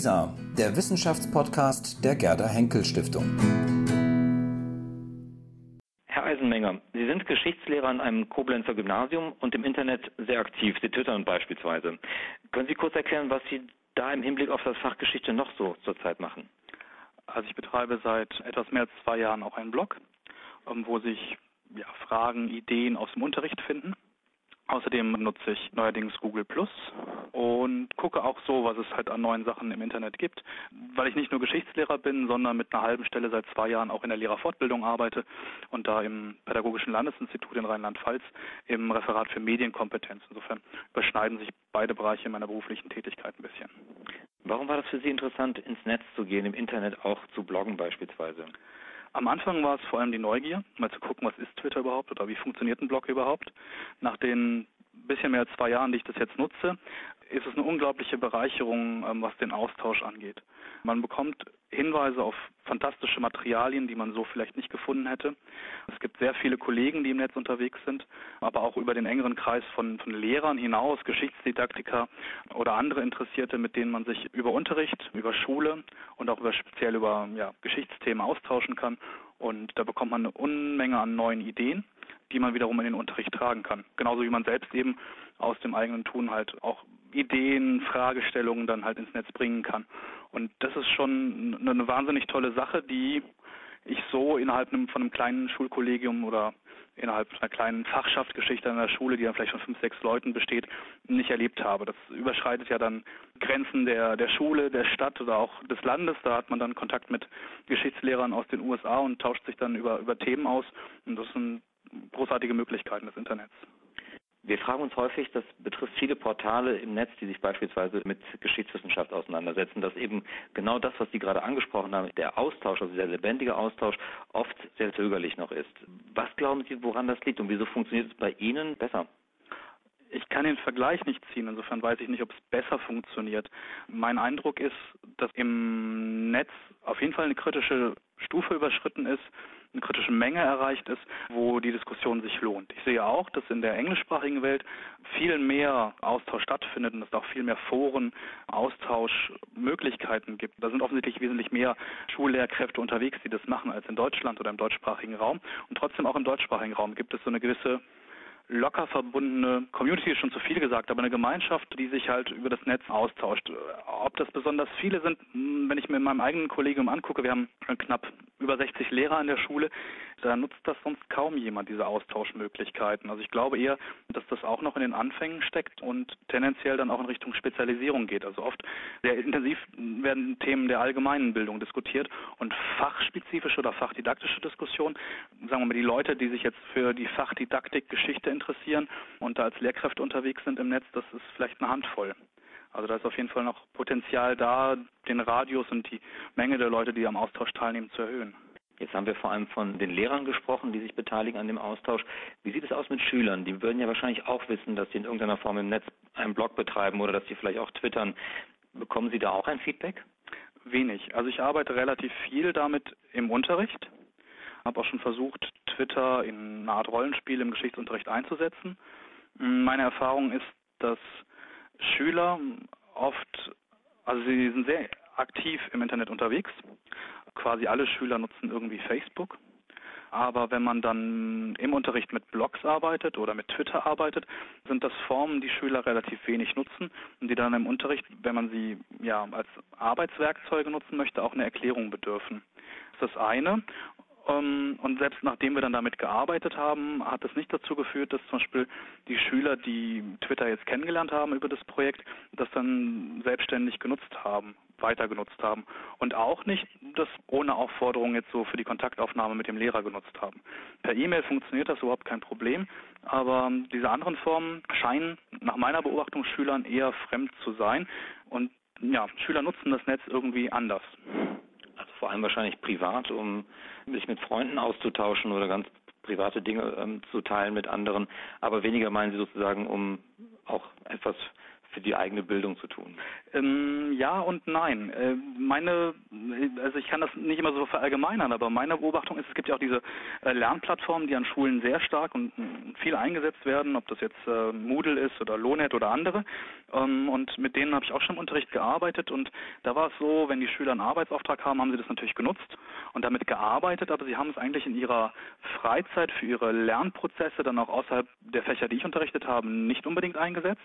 WISA, der Wissenschaftspodcast der Gerda Henkel Stiftung. Herr Eisenmenger, Sie sind Geschichtslehrer an einem Koblenzer Gymnasium und im Internet sehr aktiv. Sie twittern beispielsweise. Können Sie kurz erklären, was Sie da im Hinblick auf das Fach Geschichte noch so zurzeit machen? Also ich betreibe seit etwas mehr als zwei Jahren auch einen Blog, ähm, wo sich ja, Fragen, Ideen aus dem Unterricht finden. Außerdem nutze ich neuerdings Google Plus und gucke auch so, was es halt an neuen Sachen im Internet gibt. Weil ich nicht nur Geschichtslehrer bin, sondern mit einer halben Stelle seit zwei Jahren auch in der Lehrerfortbildung arbeite und da im Pädagogischen Landesinstitut in Rheinland-Pfalz im Referat für Medienkompetenz. Insofern überschneiden sich beide Bereiche meiner beruflichen Tätigkeit ein bisschen. Warum war das für Sie interessant, ins Netz zu gehen, im Internet auch zu bloggen beispielsweise? Am Anfang war es vor allem die Neugier, mal zu gucken, was ist Twitter überhaupt oder wie funktioniert ein Blog überhaupt. Nach den bisschen mehr als zwei Jahren, die ich das jetzt nutze, ist es eine unglaubliche Bereicherung, ähm, was den Austausch angeht. Man bekommt Hinweise auf fantastische Materialien, die man so vielleicht nicht gefunden hätte. Es gibt sehr viele Kollegen, die im Netz unterwegs sind, aber auch über den engeren Kreis von, von Lehrern hinaus, Geschichtsdidaktiker oder andere Interessierte, mit denen man sich über Unterricht, über Schule und auch über speziell über ja, Geschichtsthemen austauschen kann. Und da bekommt man eine Unmenge an neuen Ideen, die man wiederum in den Unterricht tragen kann. Genauso wie man selbst eben aus dem eigenen Tun halt auch Ideen, Fragestellungen dann halt ins Netz bringen kann. Und das ist schon eine wahnsinnig tolle Sache, die ich so innerhalb von einem kleinen Schulkollegium oder innerhalb einer kleinen Fachschaftsgeschichte an der Schule, die dann vielleicht von fünf, sechs Leuten besteht, nicht erlebt habe. Das überschreitet ja dann Grenzen der, der Schule, der Stadt oder auch des Landes. Da hat man dann Kontakt mit Geschichtslehrern aus den USA und tauscht sich dann über, über Themen aus. Und das sind großartige Möglichkeiten des Internets. Wir fragen uns häufig, das betrifft viele Portale im Netz, die sich beispielsweise mit Geschichtswissenschaft auseinandersetzen, dass eben genau das, was Sie gerade angesprochen haben, der Austausch, also der lebendige Austausch, oft sehr zögerlich noch ist. Was glauben Sie, woran das liegt und wieso funktioniert es bei Ihnen besser? Ich kann den Vergleich nicht ziehen, insofern weiß ich nicht, ob es besser funktioniert. Mein Eindruck ist, dass im Netz auf jeden Fall eine kritische Stufe überschritten ist, eine kritische Menge erreicht ist, wo die Diskussion sich lohnt. Ich sehe auch, dass in der englischsprachigen Welt viel mehr Austausch stattfindet und es auch viel mehr Foren, Austauschmöglichkeiten gibt. Da sind offensichtlich wesentlich mehr Schullehrkräfte unterwegs, die das machen als in Deutschland oder im deutschsprachigen Raum. Und trotzdem auch im deutschsprachigen Raum gibt es so eine gewisse locker verbundene Community ist schon zu viel gesagt, aber eine Gemeinschaft, die sich halt über das Netz austauscht. Ob das besonders viele sind, wenn ich mir in meinem eigenen Kollegium angucke, wir haben knapp über 60 Lehrer an der Schule, da nutzt das sonst kaum jemand, diese Austauschmöglichkeiten. Also ich glaube eher, dass das auch noch in den Anfängen steckt und tendenziell dann auch in Richtung Spezialisierung geht. Also oft sehr intensiv werden Themen der allgemeinen Bildung diskutiert und fachspezifische oder fachdidaktische Diskussionen, sagen wir mal die Leute, die sich jetzt für die Fachdidaktik Geschichte interessieren und da als Lehrkräfte unterwegs sind im Netz, das ist vielleicht eine Handvoll. Also da ist auf jeden Fall noch Potenzial da, den Radius und die Menge der Leute, die am Austausch teilnehmen, zu erhöhen. Jetzt haben wir vor allem von den Lehrern gesprochen, die sich beteiligen an dem Austausch. Wie sieht es aus mit Schülern? Die würden ja wahrscheinlich auch wissen, dass sie in irgendeiner Form im Netz einen Blog betreiben oder dass sie vielleicht auch twittern. Bekommen Sie da auch ein Feedback? Wenig. Also ich arbeite relativ viel damit im Unterricht. Habe auch schon versucht, Twitter in eine Art Rollenspiel im Geschichtsunterricht einzusetzen. Meine Erfahrung ist, dass Schüler oft, also sie sind sehr aktiv im Internet unterwegs. Quasi alle Schüler nutzen irgendwie Facebook. Aber wenn man dann im Unterricht mit Blogs arbeitet oder mit Twitter arbeitet, sind das Formen, die Schüler relativ wenig nutzen und die dann im Unterricht, wenn man sie ja als Arbeitswerkzeuge nutzen möchte, auch eine Erklärung bedürfen. Das ist das eine. Ähm, und selbst nachdem wir dann damit gearbeitet haben, hat es nicht dazu geführt, dass zum Beispiel die Schüler, die Twitter jetzt kennengelernt haben über das Projekt, das dann selbstständig genutzt haben, weiter genutzt haben. Und auch nicht das ohne Aufforderung jetzt so für die Kontaktaufnahme mit dem Lehrer genutzt haben. Per E-Mail funktioniert das überhaupt kein Problem, aber diese anderen Formen scheinen nach meiner Beobachtung Schülern eher fremd zu sein. Und ja, Schüler nutzen das Netz irgendwie anders vor allem wahrscheinlich privat, um sich mit Freunden auszutauschen oder ganz private Dinge ähm, zu teilen mit anderen, aber weniger meinen Sie sozusagen, um auch etwas für die eigene Bildung zu tun? Ähm, ja und nein. Äh, meine, also ich kann das nicht immer so verallgemeinern, aber meine Beobachtung ist, es gibt ja auch diese äh, Lernplattformen, die an Schulen sehr stark und, und viel eingesetzt werden, ob das jetzt äh, Moodle ist oder Lonet oder andere. Ähm, und mit denen habe ich auch schon im Unterricht gearbeitet und da war es so, wenn die Schüler einen Arbeitsauftrag haben, haben sie das natürlich genutzt und damit gearbeitet, aber sie haben es eigentlich in ihrer Freizeit für ihre Lernprozesse dann auch außerhalb der Fächer, die ich unterrichtet habe, nicht unbedingt eingesetzt.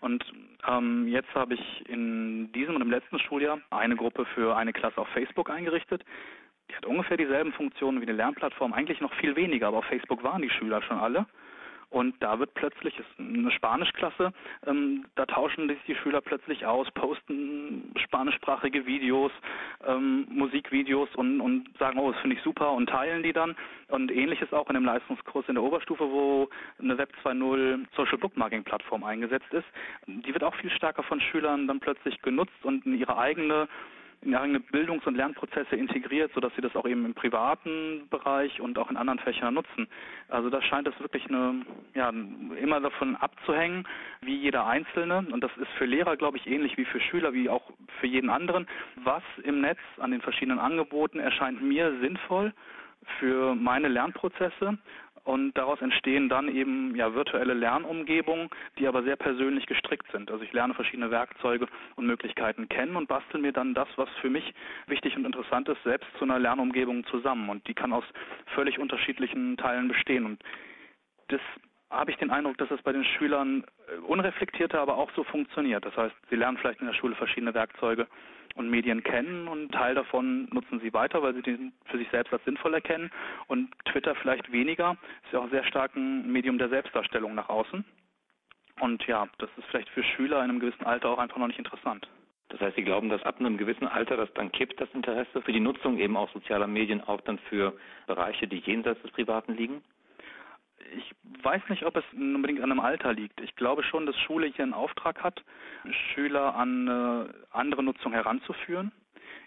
Und ähm, jetzt habe ich in diesem und im letzten Schuljahr eine Gruppe für eine Klasse auf Facebook eingerichtet. Die hat ungefähr dieselben Funktionen wie eine Lernplattform, eigentlich noch viel weniger, aber auf Facebook waren die Schüler schon alle. Und da wird plötzlich, ist eine Spanischklasse, ähm, da tauschen sich die Schüler plötzlich aus, posten spanischsprachige Videos, ähm, Musikvideos und, und sagen, oh, das finde ich super und teilen die dann. Und ähnliches auch in dem Leistungskurs in der Oberstufe, wo eine Web 2.0 Social Bookmarking Plattform eingesetzt ist. Die wird auch viel stärker von Schülern dann plötzlich genutzt und in ihre eigene in eigene Bildungs- und Lernprozesse integriert, sodass sie das auch eben im privaten Bereich und auch in anderen Fächern nutzen. Also da scheint es wirklich eine, ja, immer davon abzuhängen, wie jeder Einzelne, und das ist für Lehrer, glaube ich, ähnlich wie für Schüler, wie auch für jeden anderen, was im Netz an den verschiedenen Angeboten erscheint mir sinnvoll für meine Lernprozesse und daraus entstehen dann eben ja virtuelle Lernumgebungen, die aber sehr persönlich gestrickt sind. Also ich lerne verschiedene Werkzeuge und Möglichkeiten kennen und bastel mir dann das, was für mich wichtig und interessant ist, selbst zu einer Lernumgebung zusammen. Und die kann aus völlig unterschiedlichen Teilen bestehen. Und das habe ich den Eindruck, dass es bei den Schülern äh, unreflektierter, aber auch so funktioniert. Das heißt, sie lernen vielleicht in der Schule verschiedene Werkzeuge und Medien kennen und Teil davon nutzen sie weiter, weil sie den für sich selbst als sinnvoll erkennen und Twitter vielleicht weniger, ist ja auch sehr stark ein Medium der Selbstdarstellung nach außen. Und ja, das ist vielleicht für Schüler in einem gewissen Alter auch einfach noch nicht interessant. Das heißt, Sie glauben, dass ab einem gewissen Alter das dann kippt, das Interesse für die Nutzung eben auch sozialer Medien, auch dann für Bereiche, die jenseits des Privaten liegen? Ich weiß nicht, ob es unbedingt an einem Alter liegt. Ich glaube schon, dass Schule hier einen Auftrag hat, Schüler an eine andere Nutzung heranzuführen,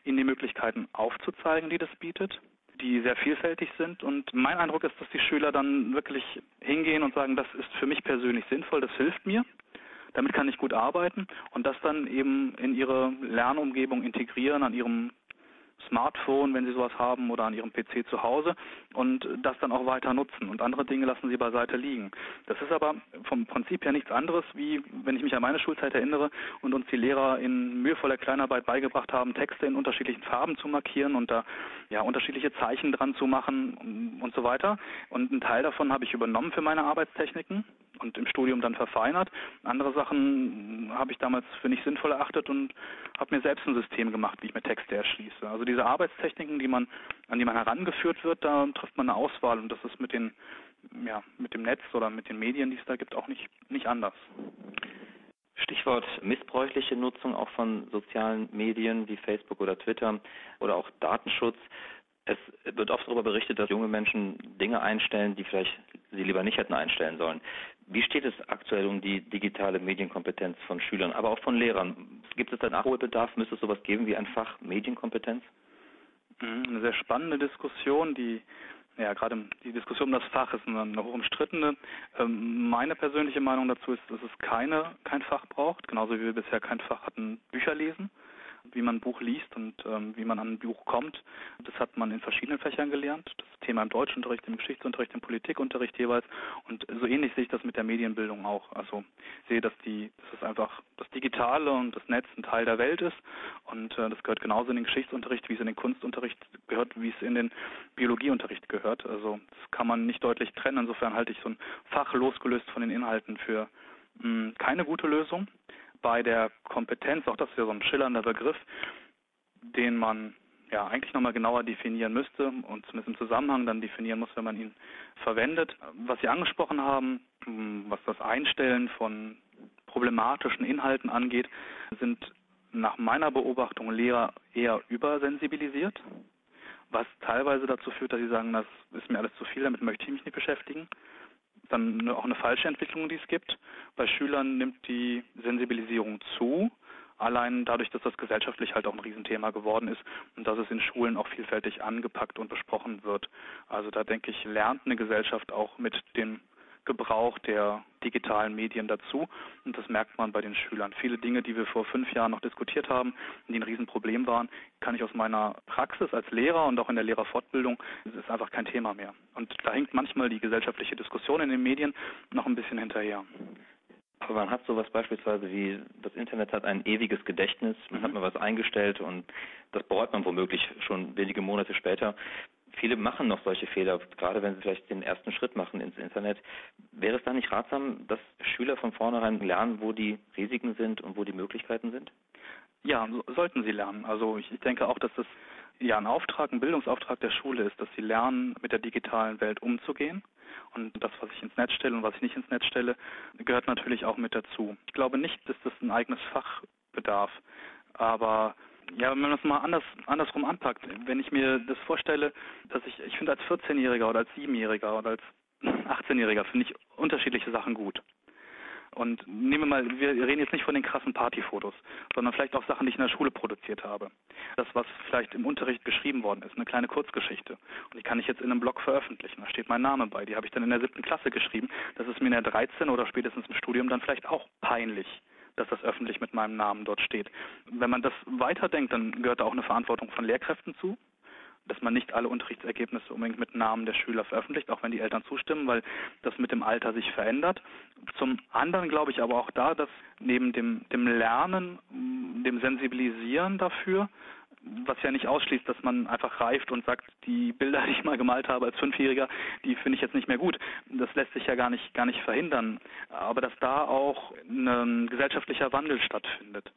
ihnen die Möglichkeiten aufzuzeigen, die das bietet, die sehr vielfältig sind. Und mein Eindruck ist, dass die Schüler dann wirklich hingehen und sagen, das ist für mich persönlich sinnvoll, das hilft mir. Damit kann ich gut arbeiten und das dann eben in ihre Lernumgebung integrieren, an ihrem Smartphone, wenn Sie sowas haben, oder an Ihrem PC zu Hause und das dann auch weiter nutzen. Und andere Dinge lassen Sie beiseite liegen. Das ist aber vom Prinzip her nichts anderes, wie wenn ich mich an meine Schulzeit erinnere und uns die Lehrer in mühevoller Kleinarbeit beigebracht haben, Texte in unterschiedlichen Farben zu markieren und da ja unterschiedliche Zeichen dran zu machen und so weiter. Und einen Teil davon habe ich übernommen für meine Arbeitstechniken und im Studium dann verfeinert. Andere Sachen habe ich damals für nicht sinnvoll erachtet und habe mir selbst ein System gemacht, wie ich mir Texte erschließe. Also diese Arbeitstechniken, die man, an die man herangeführt wird, da trifft man eine Auswahl und das ist mit den, ja, mit dem Netz oder mit den Medien, die es da gibt, auch nicht, nicht anders. Stichwort missbräuchliche Nutzung auch von sozialen Medien wie Facebook oder Twitter oder auch Datenschutz. Es wird oft darüber berichtet, dass junge Menschen Dinge einstellen, die vielleicht sie lieber nicht hätten einstellen sollen. Wie steht es aktuell um die digitale Medienkompetenz von Schülern, aber auch von Lehrern? Gibt es da Nachholbedarf? Müsste es sowas geben wie ein Fach Medienkompetenz? Mhm, eine sehr spannende Diskussion, die ja, gerade die Diskussion um das Fach ist eine, eine hoch umstrittene. Ähm, meine persönliche Meinung dazu ist, dass es keine, kein Fach braucht, genauso wie wir bisher kein Fach hatten, Bücher lesen wie man ein Buch liest und ähm, wie man an ein Buch kommt. Das hat man in verschiedenen Fächern gelernt. Das Thema im Deutschunterricht, im Geschichtsunterricht, im Politikunterricht jeweils. Und so ähnlich sehe ich das mit der Medienbildung auch. Also sehe, dass die, dass es einfach das Digitale und das Netz ein Teil der Welt ist. Und äh, das gehört genauso in den Geschichtsunterricht, wie es in den Kunstunterricht gehört, wie es in den Biologieunterricht gehört. Also das kann man nicht deutlich trennen. Insofern halte ich so ein Fach losgelöst von den Inhalten für mh, hm, keine gute Lösung bei der Kompetenz, auch das ja so ein schillernder Begriff, den man ja eigentlich nochmal genauer definieren müsste und zumindest im Zusammenhang dann definieren muss, wenn man ihn verwendet. Was Sie angesprochen haben, was das Einstellen von problematischen Inhalten angeht, sind nach meiner Beobachtung Lehrer eher übersensibilisiert, was teilweise dazu führt, dass sie sagen, das ist mir alles zu viel, damit möchte ich mich nicht beschäftigen dann auch eine falsche Entwicklung, die es gibt. Bei Schülern nimmt die Sensibilisierung zu, allein dadurch, dass das gesellschaftlich halt auch ein Riesenthema geworden ist und dass es in Schulen auch vielfältig angepackt und besprochen wird. Also da denke ich, lernt eine Gesellschaft auch mit dem Gebrauch der digitalen Medien dazu. Und das merkt man bei den Schülern. Viele Dinge, die wir vor fünf Jahren noch diskutiert haben, die ein Riesenproblem waren, kann ich aus meiner Praxis als Lehrer und auch in der Lehrerfortbildung, das ist einfach kein Thema mehr. Und da hängt manchmal die gesellschaftliche Diskussion in den Medien noch ein bisschen hinterher. Aber man hat sowas beispielsweise wie, das Internet hat ein ewiges Gedächtnis, man mhm. hat mal was eingestellt und das bereut man womöglich schon wenige Monate später. Viele machen noch solche Fehler, gerade wenn sie vielleicht den ersten Schritt machen ins Internet. Wäre es da nicht ratsam, dass Schüler von vornherein lernen, wo die Risiken sind und wo die Möglichkeiten sind? Ja, sollten sie lernen. Also ich denke auch, dass das ja ein Auftrag, ein Bildungsauftrag der Schule ist, dass sie lernen, mit der digitalen Welt umzugehen. Und das, was ich ins Netz stelle und was ich nicht ins Netz stelle, gehört natürlich auch mit dazu. Ich glaube nicht, dass das ein eigenes Fach bedarf. Aber ja, wenn man das mal anders, andersrum anpackt, wenn ich mir das vorstelle, dass ich, ich finde als 14-Jähriger oder als 7-Jähriger oder als 18-Jähriger finde ich unterschiedliche Sachen gut. Und nehmen wir mal, wir reden jetzt nicht von den krassen Partyfotos, sondern vielleicht auch Sachen, die ich in der Schule produziert habe. Das, was vielleicht im Unterricht geschrieben worden ist, eine kleine Kurzgeschichte. Und die kann ich jetzt in einem Blog veröffentlichen. Da steht mein Name bei. Die habe ich dann in der siebten Klasse geschrieben. Das ist mir in der 13 oder spätestens im Studium dann vielleicht auch peinlich dass das öffentlich mit meinem Namen dort steht. Wenn man das weiterdenkt, dann gehört da auch eine Verantwortung von Lehrkräften zu, dass man nicht alle Unterrichtsergebnisse unbedingt mit Namen der Schüler veröffentlicht, auch wenn die Eltern zustimmen, weil das mit dem Alter sich verändert. Zum anderen glaube ich aber auch da, dass neben dem, dem Lernen, dem Sensibilisieren dafür, was ja nicht ausschließt, dass man einfach reift und sagt, die Bilder, die ich mal gemalt habe als Fünfjähriger, die finde ich jetzt nicht mehr gut. Das lässt sich ja gar nicht, gar nicht verhindern. Aber dass da auch ein gesellschaftlicher Wandel stattfindet.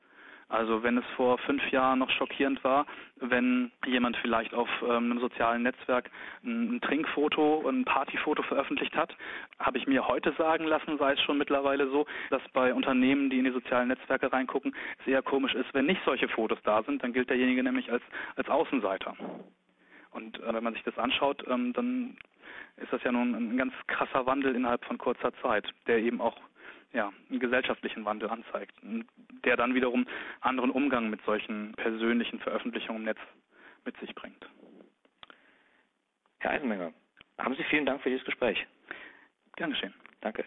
Also wenn es vor fünf Jahren noch schockierend war, wenn jemand vielleicht auf ähm, einem sozialen Netzwerk ein, Trinkfoto, ein Partyfoto veröffentlicht hat, habe ich mir heute sagen lassen, sei es schon mittlerweile so, dass bei Unternehmen, die in die sozialen Netzwerke reingucken, es eher komisch ist, wenn nicht solche Fotos da sind, dann gilt derjenige nämlich als, als Außenseiter. Und äh, wenn man sich das anschaut, ähm, dann ist das ja nun ein ganz krasser Wandel innerhalb von kurzer Zeit, der eben auch ja, einen gesellschaftlichen Wandel anzeigt, der dann wiederum anderen Umgang mit solchen persönlichen Veröffentlichungen im Netz mit sich bringt. Herr Eisenmenger, haben Sie vielen Dank für dieses Gespräch. Gern geschehen. Danke.